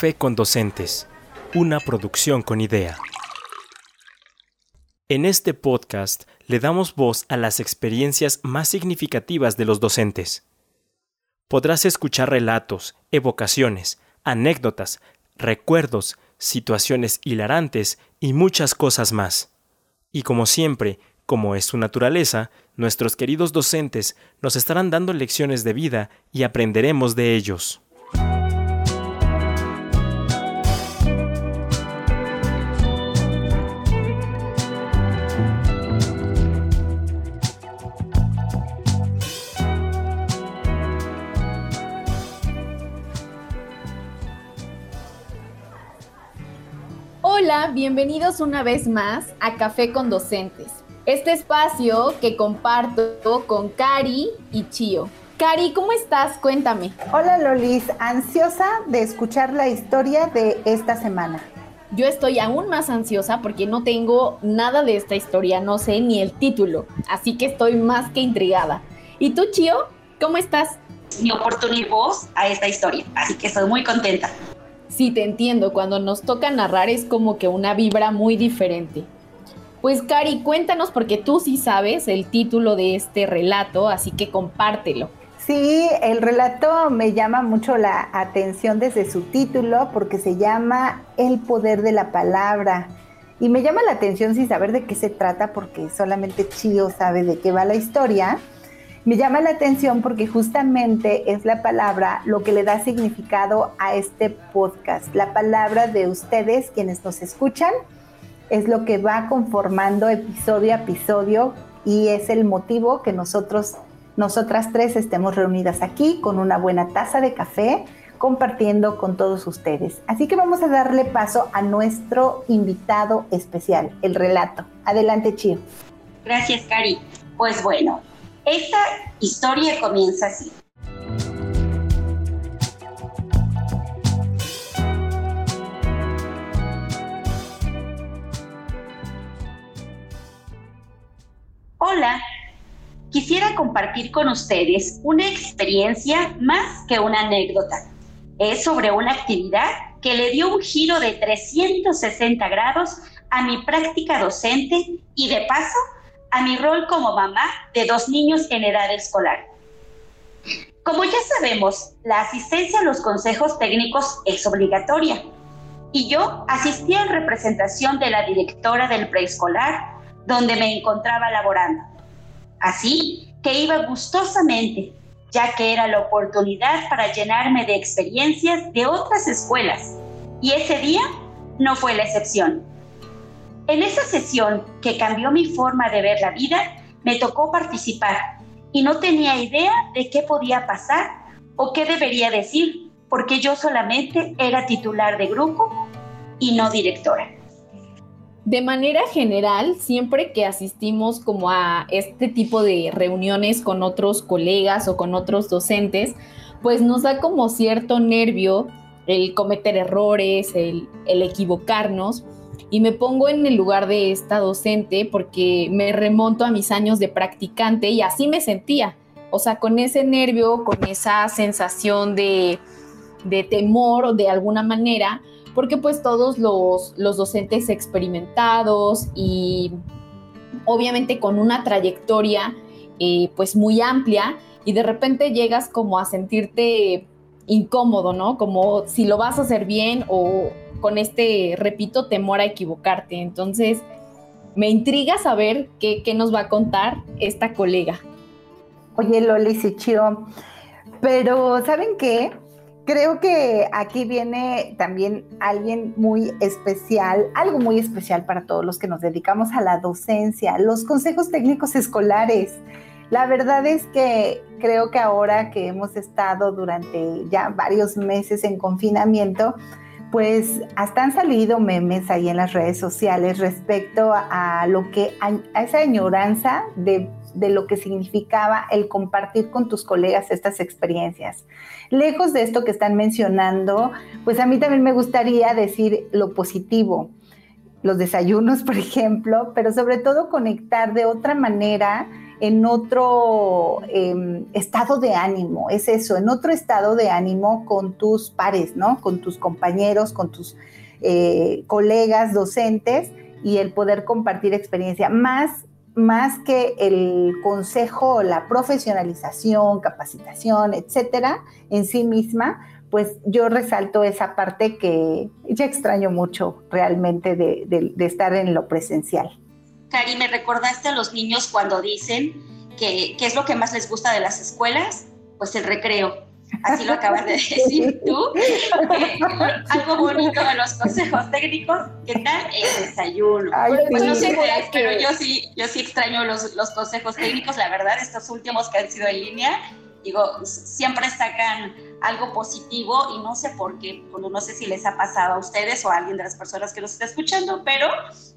Café con Docentes, una producción con idea. En este podcast le damos voz a las experiencias más significativas de los docentes. Podrás escuchar relatos, evocaciones, anécdotas, recuerdos, situaciones hilarantes y muchas cosas más. Y como siempre, como es su naturaleza, nuestros queridos docentes nos estarán dando lecciones de vida y aprenderemos de ellos. Hola, bienvenidos una vez más a Café con Docentes, este espacio que comparto con Cari y Chio. Cari, ¿cómo estás? Cuéntame. Hola Lolis, ansiosa de escuchar la historia de esta semana. Yo estoy aún más ansiosa porque no tengo nada de esta historia, no sé ni el título, así que estoy más que intrigada. ¿Y tú, Chio? ¿Cómo estás? Mi oportunidad voz a esta historia, así que estoy muy contenta. Sí, te entiendo, cuando nos toca narrar es como que una vibra muy diferente. Pues Cari, cuéntanos porque tú sí sabes el título de este relato, así que compártelo. Sí, el relato me llama mucho la atención desde su título porque se llama El poder de la palabra. Y me llama la atención sin saber de qué se trata porque solamente Chio sabe de qué va la historia. Me llama la atención porque justamente es la palabra lo que le da significado a este podcast. La palabra de ustedes, quienes nos escuchan, es lo que va conformando episodio a episodio y es el motivo que nosotros, nosotras tres estemos reunidas aquí con una buena taza de café compartiendo con todos ustedes. Así que vamos a darle paso a nuestro invitado especial, el relato. Adelante, Chio. Gracias, Cari. Pues bueno, esta historia comienza así. Hola, quisiera compartir con ustedes una experiencia más que una anécdota. Es sobre una actividad que le dio un giro de 360 grados a mi práctica docente y de paso a mi rol como mamá de dos niños en edad escolar. Como ya sabemos, la asistencia a los consejos técnicos es obligatoria y yo asistí en representación de la directora del preescolar donde me encontraba laborando. Así que iba gustosamente, ya que era la oportunidad para llenarme de experiencias de otras escuelas y ese día no fue la excepción. En esa sesión que cambió mi forma de ver la vida, me tocó participar y no tenía idea de qué podía pasar o qué debería decir, porque yo solamente era titular de grupo y no directora. De manera general, siempre que asistimos como a este tipo de reuniones con otros colegas o con otros docentes, pues nos da como cierto nervio el cometer errores, el, el equivocarnos, y me pongo en el lugar de esta docente porque me remonto a mis años de practicante y así me sentía. O sea, con ese nervio, con esa sensación de, de temor de alguna manera, porque pues todos los, los docentes experimentados y obviamente con una trayectoria eh, pues muy amplia y de repente llegas como a sentirte incómodo, ¿no? Como si lo vas a hacer bien o, con este, repito, temor a equivocarte. Entonces, me intriga saber qué, nos va a contar esta colega. Oye, Loli, sí, chido. Pero, ¿saben qué? Creo que aquí viene también alguien muy especial, algo muy especial para todos los que nos dedicamos a la docencia, los consejos técnicos escolares. La verdad es que creo que ahora que hemos estado durante ya varios meses en confinamiento, pues hasta han salido memes ahí en las redes sociales respecto a, lo que a esa añoranza de, de, lo que significaba el compartir con tus colegas estas experiencias. Lejos de esto que están mencionando, pues a mí también me gustaría decir lo positivo, los desayunos, por ejemplo, pero sobre todo conectar de otra manera en otro em, estado de ánimo, es eso, en otro estado de ánimo con tus pares, ¿no? Con tus compañeros, con tus eh, colegas docentes y el poder compartir experiencia, más, más que el consejo, la profesionalización, capacitación, etcétera, en sí misma, pues yo resalto esa parte que ya extraño mucho realmente de, estar en lo presencial. Cari, me recordaste a los niños cuando dicen que qué es lo que más les gusta de las escuelas, pues el recreo. Así lo acabas de decir tú. algo bonito de los consejos técnicos, ¿qué tal? El desayuno. pues no sé, pero yo sí, yo sí extraño los, los consejos técnicos, la verdad, estos últimos que han sido en línea, digo, siempre sacan algo positivo y no sé por qué, no sé si les ha pasado a ustedes o a alguien de las personas que los está escuchando, pero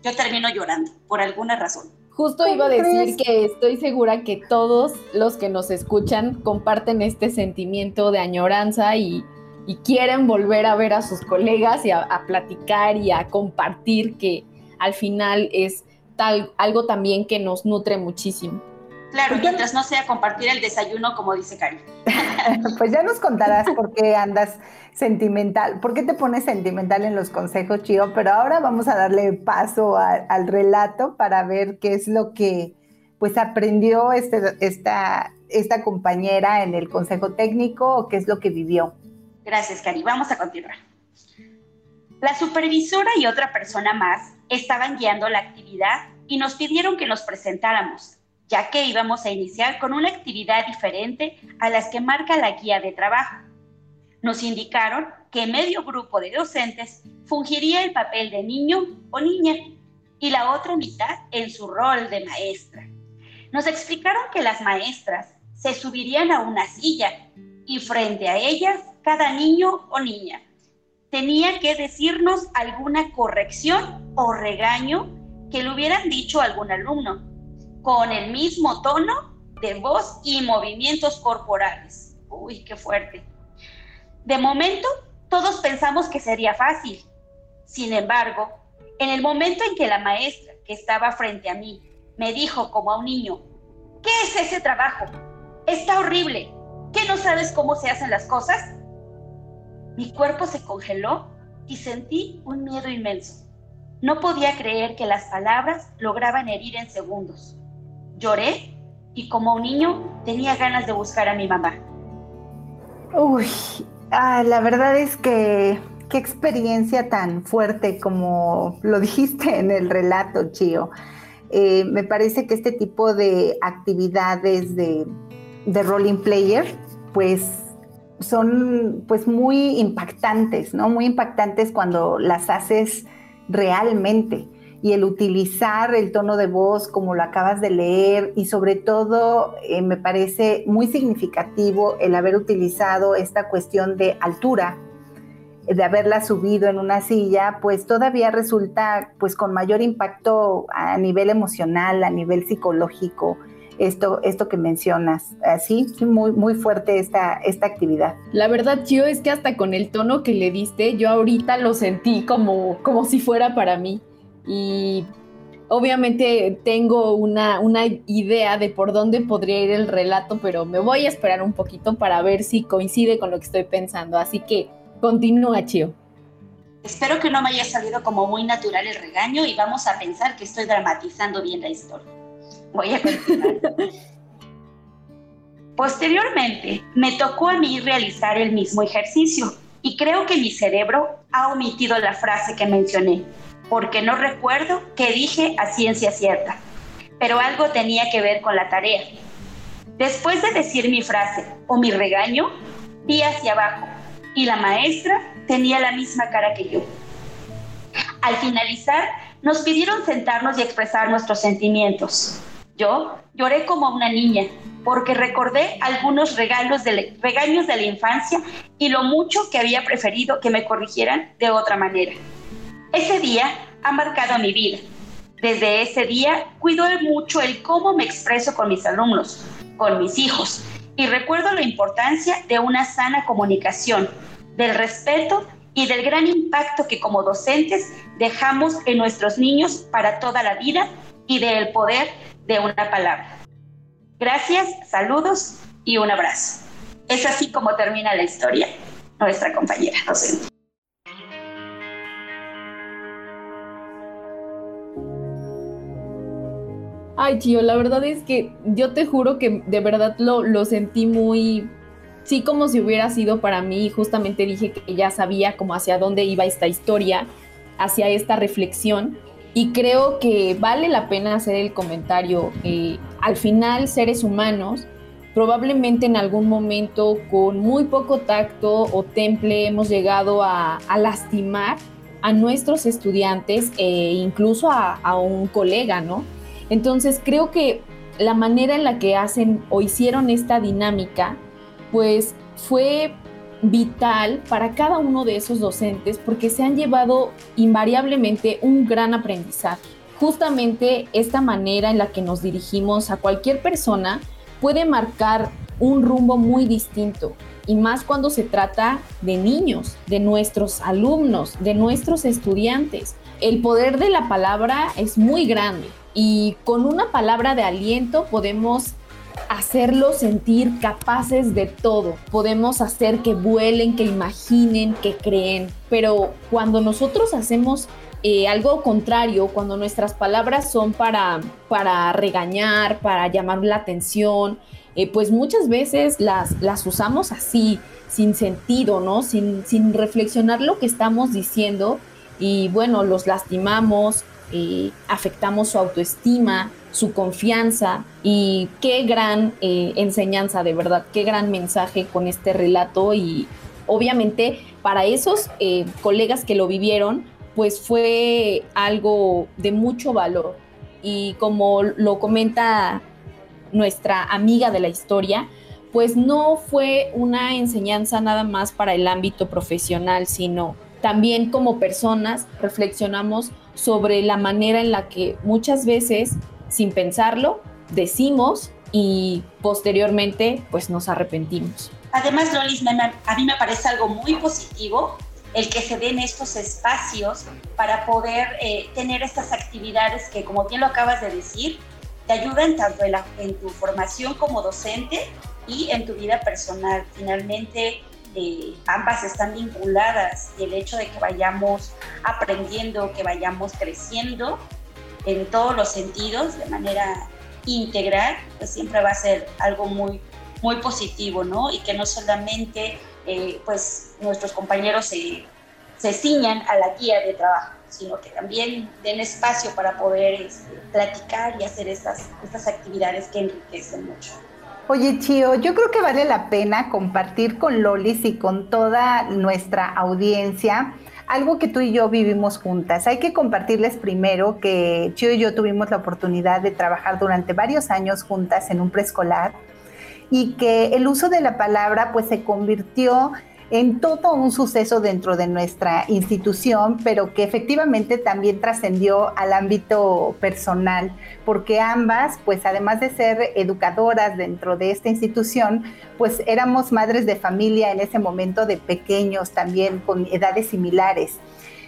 yo termino llorando por alguna razón. Justo iba a decir que estoy segura que todos los que nos escuchan comparten este sentimiento de añoranza y, quieren volver a ver a sus colegas y a, a, platicar y a compartir que al final es tal, algo también que nos nutre muchísimo. Claro, mientras no sea compartir el desayuno, como dice Cari. pues ya nos contarás por qué andas sentimental, por qué te pones sentimental en los consejos, Chío, pero ahora vamos a darle paso al relato para ver qué es lo que pues aprendió este, esta, esta compañera en el consejo técnico o qué es lo que vivió. Gracias, Cari. Vamos a continuar. La supervisora y otra persona más estaban guiando la actividad y nos pidieron que nos presentáramos ya que íbamos a iniciar con una actividad diferente a las que marca la guía de trabajo. Nos indicaron que medio grupo de docentes fungiría el papel de niño o niña y la otra mitad en su rol de maestra. Nos explicaron que las maestras se subirían a una silla y frente a ellas cada niño o niña tenía que decirnos alguna corrección o regaño que le hubieran dicho algún alumno con el mismo tono de voz y movimientos corporales. Uy, qué fuerte. De momento, todos pensamos que sería fácil. Sin embargo, en el momento en que la maestra que estaba frente a mí me dijo como a un niño, ¿qué es ese trabajo? Está horrible. ¿Qué no sabes cómo se hacen las cosas? Mi cuerpo se congeló y sentí un miedo inmenso. No podía creer que las palabras lograban herir en segundos. Lloré y como un niño tenía ganas de buscar a mi mamá. Uy, ah, la verdad es que qué experiencia tan fuerte como lo dijiste en el relato, Chio. Eh, me parece que este tipo de actividades de, de rolling player, pues son pues muy impactantes, ¿no? Muy impactantes cuando las haces realmente y el utilizar el tono de voz como lo acabas de leer y sobre todo eh, me parece muy significativo el haber utilizado esta cuestión de altura, de haberla subido en una silla, pues todavía resulta pues con mayor impacto a nivel emocional, a nivel psicológico. Esto, esto que mencionas, así, muy, muy fuerte esta, esta actividad. La verdad, Chio, es que hasta con el tono que le diste, yo ahorita lo sentí como, como si fuera para mí y obviamente tengo una, idea de por dónde podría ir el relato, pero me voy a esperar un poquito para ver si coincide con lo que estoy pensando. Así que continúa, Chio. Espero que no me haya salido como muy natural el regaño y vamos a pensar que estoy dramatizando bien la historia. Voy a continuar. Posteriormente, me tocó a mí realizar el mismo ejercicio y creo que mi cerebro ha omitido la frase que mencioné, porque no recuerdo qué dije a ciencia cierta, pero algo tenía que ver con la tarea. Después de decir mi frase o mi regaño, vi hacia abajo y la maestra tenía la misma cara que yo. Al finalizar, nos pidieron sentarnos y expresar nuestros sentimientos. Yo lloré como una niña porque recordé algunos regalos regaños de la infancia y lo mucho que había preferido que me corrigieran de otra manera. Ese día ha marcado mi vida. Desde ese día cuido mucho el cómo me expreso con mis alumnos, con mis hijos, y recuerdo la importancia de una sana comunicación, del respeto y del gran impacto que como docentes dejamos en nuestros niños para toda la vida y del poder de una palabra. Gracias, saludos y un abrazo. Es así como termina la historia nuestra compañera docente. Ay, tío, la verdad es que yo te juro que de verdad lo, lo sentí muy, sí como si hubiera sido para mí, justamente dije que ya sabía como hacia dónde iba esta historia, hacia esta reflexión, y creo que vale la pena hacer el comentario. Eh, al final, seres humanos, probablemente en algún momento con muy poco tacto o temple hemos llegado a, lastimar a nuestros estudiantes e incluso a, a un colega, ¿no? Entonces creo que la manera en la que hacen o hicieron esta dinámica, pues fue vital para cada uno de esos docentes porque se han llevado invariablemente un gran aprendizaje. Justamente esta manera en la que nos dirigimos a cualquier persona puede marcar un rumbo muy distinto y más cuando se trata de niños, de nuestros alumnos, de nuestros estudiantes. El poder de la palabra es muy grande y con una palabra de aliento podemos hacerlos sentir capaces de todo. Podemos hacer que vuelen, que imaginen, que creen. Pero cuando nosotros hacemos eh, algo contrario, cuando nuestras palabras son para, para regañar, para llamar la atención, eh, pues muchas veces las, las usamos así, sin sentido, ¿no? Sin, sin reflexionar lo que estamos diciendo y bueno, los lastimamos, eh, afectamos su autoestima, su confianza y qué gran eh, enseñanza, de verdad, qué gran mensaje con este relato. Y obviamente para esos eh, colegas que lo vivieron, pues fue algo de mucho valor. Y como lo comenta nuestra amiga de la historia, pues no fue una enseñanza nada más para el ámbito profesional, sino también como personas reflexionamos sobre la manera en la que muchas veces, sin pensarlo, decimos y posteriormente pues nos arrepentimos. Además, Lolis, a mí me parece algo muy positivo el que se den estos espacios para poder eh, tener estas actividades que, como bien lo acabas de decir, te ayudan tanto en, en tu formación como docente y en tu vida personal. Finalmente, ambas están vinculadas y el hecho de que vayamos aprendiendo, que vayamos creciendo en todos los sentidos de manera integral, pues siempre va a ser algo muy, muy positivo, ¿no? Y que no solamente eh, pues nuestros compañeros se, se ciñan a la guía de trabajo, sino que también den espacio para poder este, platicar y hacer estas, estas actividades que enriquecen mucho. Oye, Chio, yo creo que vale la pena compartir con Lolis y con toda nuestra audiencia algo que tú y yo vivimos juntas. Hay que compartirles primero que Chio y yo tuvimos la oportunidad de trabajar durante varios años juntas en un preescolar y que el uso de la palabra pues se convirtió en todo un suceso dentro de nuestra institución, pero que efectivamente también trascendió al ámbito personal, porque ambas, pues además de ser educadoras dentro de esta institución, pues éramos madres de familia en ese momento de pequeños también con edades similares.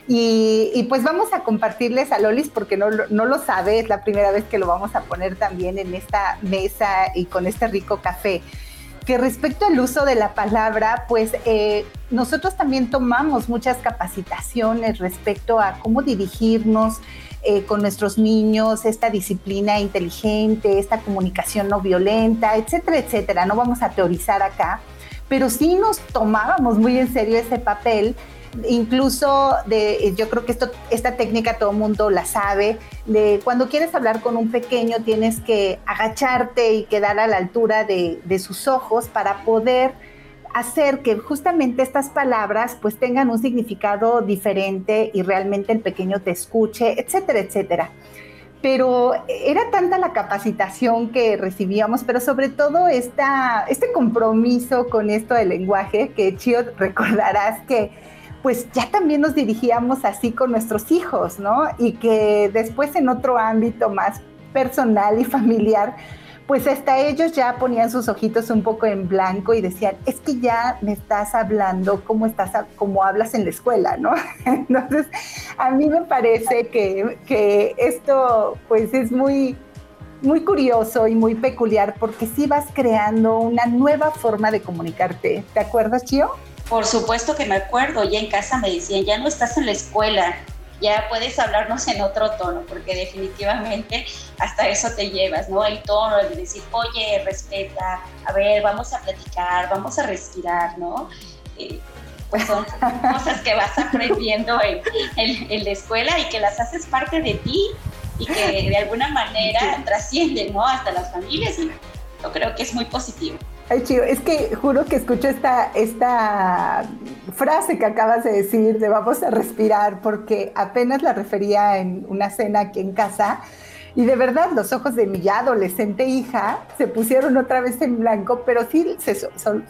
Y, pues vamos a compartirles a Lolis porque no, no, lo sabe, es la primera vez que lo vamos a poner también en esta mesa y con este rico café que respecto al uso de la palabra, pues eh, nosotros también tomamos muchas capacitaciones respecto a cómo dirigirnos eh, con nuestros niños, esta disciplina inteligente, esta comunicación no violenta, etcétera, etcétera. No vamos a teorizar acá, pero sí nos tomábamos muy en serio ese papel incluso de, yo creo que esto, esta técnica todo mundo la sabe, de cuando quieres hablar con un pequeño tienes que agacharte y quedar a la altura de, sus ojos para poder hacer que justamente estas palabras pues tengan un significado diferente y realmente el pequeño te escuche, etcétera, etcétera. Pero era tanta la capacitación que recibíamos, pero sobre todo este compromiso con esto del lenguaje, que Chio recordarás que pues ya también nos dirigíamos así con nuestros hijos, ¿no? Y que después en otro ámbito más personal y familiar, pues hasta ellos ya ponían sus ojitos un poco en blanco y decían, es que ya me estás hablando como estás, como hablas en la escuela, ¿no? Entonces, a mí me parece que, que esto pues es muy muy curioso y muy peculiar porque sí vas creando una nueva forma de comunicarte. ¿Te acuerdas, Chio? Por supuesto que me acuerdo. Ya en casa me decían, ya no estás en la escuela, ya puedes hablarnos en otro tono, porque definitivamente hasta eso te llevas, ¿no? El tono, el de decir, oye, respeta, a ver, vamos a platicar, vamos a respirar, ¿no? Eh, pues son cosas que vas aprendiendo en, en, la escuela y que las haces parte de ti y que de alguna manera trascienden, ¿no? Hasta las familias yo creo que es muy positivo. Ay, chido, es que juro que escucho esta, esta frase que acabas de decir de vamos a respirar, porque apenas la refería en una cena aquí en casa y de verdad, los ojos de mi adolescente hija se pusieron otra vez en blanco, pero sí se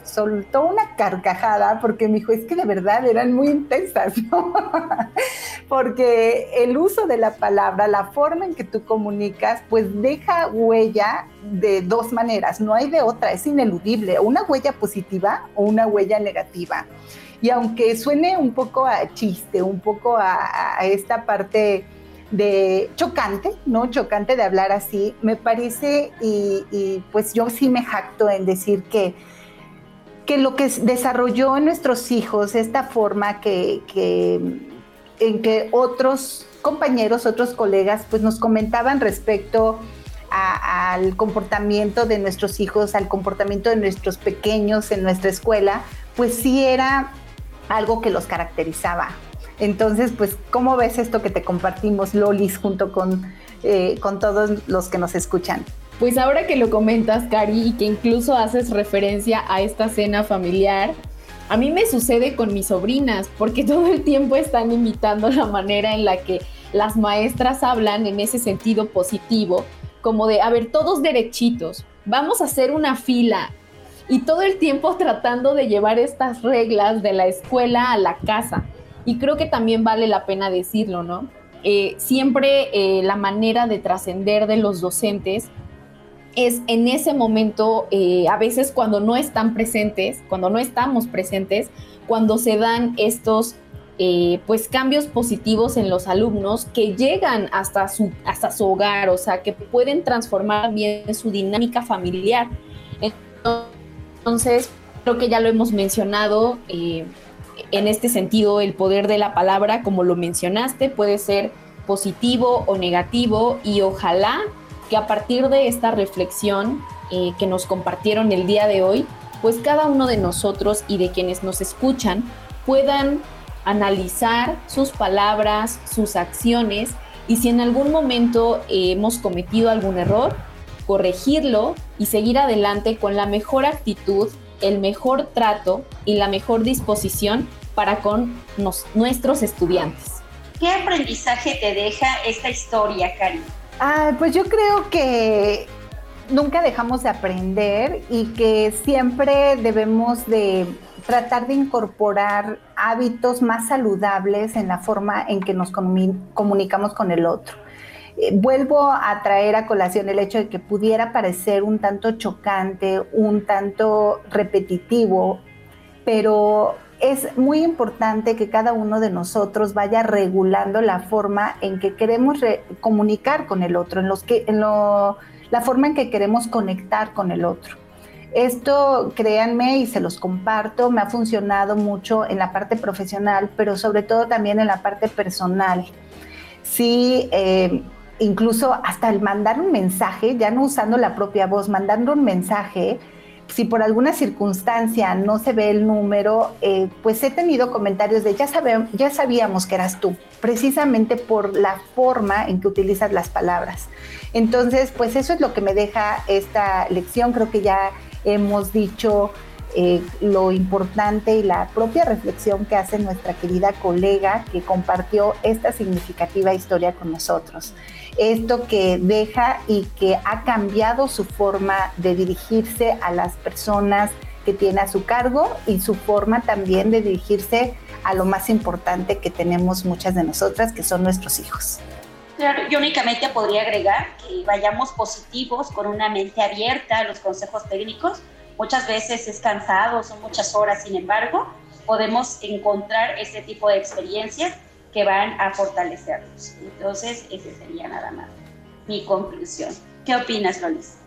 soltó una carcajada porque me dijo, es que de verdad eran muy intensas, ¿no? porque el uso de la palabra, la forma en que tú comunicas, pues deja huella de dos maneras, no hay de otra, es ineludible, una huella positiva o una huella negativa. Y aunque suene un poco a chiste, un poco a esta parte de chocante, ¿no? Chocante de hablar así, me parece, y, pues yo sí me jacto en decir que, que lo que desarrolló en nuestros hijos, esta forma que, en que otros compañeros, otros colegas, pues nos comentaban respecto al comportamiento de nuestros hijos, al comportamiento de nuestros pequeños en nuestra escuela, pues sí era algo que los caracterizaba, entonces, pues, ¿cómo ves esto que te compartimos, Lolis, junto con, eh, con todos los que nos escuchan? Pues ahora que lo comentas, Cari, y que incluso haces referencia a esta cena familiar, a mí me sucede con mis sobrinas, porque todo el tiempo están imitando la manera en la que las maestras hablan en ese sentido positivo, como de, a ver, todos derechitos, vamos a hacer una fila. Y todo el tiempo tratando de llevar estas reglas de la escuela a la casa. Y creo que también vale la pena decirlo, ¿no? Eh, siempre eh, la manera de trascender de los docentes es en ese momento, eh, a veces cuando no están presentes, cuando no estamos presentes, cuando se dan estos pues cambios positivos en los alumnos que llegan hasta su, hasta su hogar, o sea, que pueden transformar bien su dinámica familiar. Entonces, creo que ya lo hemos mencionado, en este sentido, el poder de la palabra, como lo mencionaste, puede ser positivo o negativo y ojalá que a partir de esta reflexión eh, que nos compartieron el día de hoy, pues cada uno de nosotros y de quienes nos escuchan puedan analizar sus palabras, sus acciones y si en algún momento eh, hemos cometido algún error, corregirlo y seguir adelante con la mejor actitud el mejor trato y la mejor disposición para con nuestros estudiantes. ¿Qué aprendizaje te deja esta historia, Cari? Ah, pues yo creo que nunca dejamos de aprender y que siempre debemos de tratar de incorporar hábitos más saludables en la forma en que nos comunicamos con el otro. Eh, vuelvo a traer a colación el hecho de que pudiera parecer un tanto chocante, un tanto repetitivo, pero es muy importante que cada uno de nosotros vaya regulando la forma en que queremos comunicar con el otro, en, los que, en la forma en que queremos conectar con el otro. Esto, créanme, y se los comparto, me ha funcionado mucho en la parte profesional, pero sobre todo también en la parte personal. Sí, eh, incluso hasta el mandar un mensaje, ya no usando la propia voz, mandando un mensaje, si por alguna circunstancia no se ve el número, eh, pues he tenido comentarios de ya, ya sabíamos que eras tú, precisamente por la forma en que utilizas las palabras. Entonces, pues eso es lo que me deja esta lección. Creo que ya hemos dicho eh, lo importante y la propia reflexión que hace nuestra querida colega que compartió esta significativa historia con nosotros. Esto que deja y que ha cambiado su forma de dirigirse a las personas que tiene a su cargo y su forma también de dirigirse a lo más importante que tenemos muchas de nosotras, que son nuestros hijos. yo únicamente podría agregar que vayamos positivos, con una mente abierta a los consejos técnicos, Muchas veces es cansado, son muchas horas, sin embargo, podemos encontrar este tipo de experiencias que van a fortalecernos. Entonces, esa sería nada más mi conclusión. ¿Qué opinas, Lolis?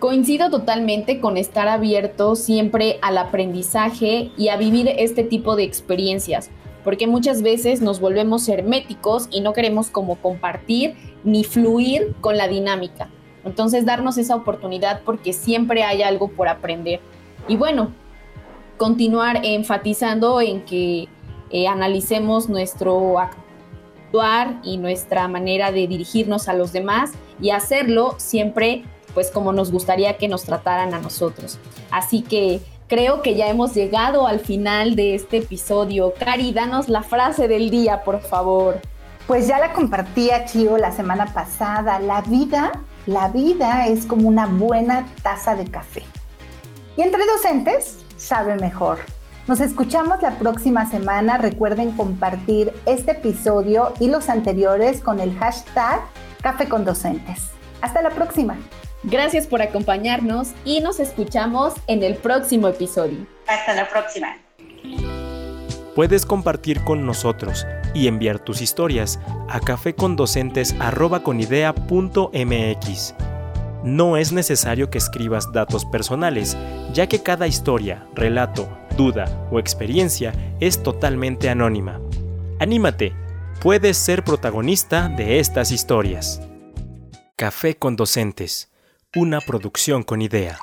Coincido totalmente con estar abierto siempre al aprendizaje y a vivir este tipo de experiencias, porque muchas veces nos volvemos herméticos y no queremos como compartir ni fluir con la dinámica. Entonces darnos esa oportunidad porque siempre hay algo por aprender. Y bueno, continuar enfatizando en que eh, analicemos nuestro actuar y nuestra manera de dirigirnos a los demás y hacerlo siempre pues como nos gustaría que nos trataran a nosotros. Así que creo que ya hemos llegado al final de este episodio. Cari, danos la frase del día, por favor. Pues ya la compartí a Chio la semana pasada. La vida, la vida es como una buena taza de café. Y entre docentes, sabe mejor. Nos escuchamos la próxima semana. Recuerden compartir este episodio y los anteriores con el hashtag Café con Docentes. Hasta la próxima. Gracias por acompañarnos y nos escuchamos en el próximo episodio. Hasta la próxima. Puedes compartir con nosotros y enviar tus historias a cafecondocentes@conidea.mx. No es necesario que escribas datos personales, ya que cada historia, relato, duda o experiencia es totalmente anónima. Anímate, puedes ser protagonista de estas historias. Café con Docentes una producción con idea.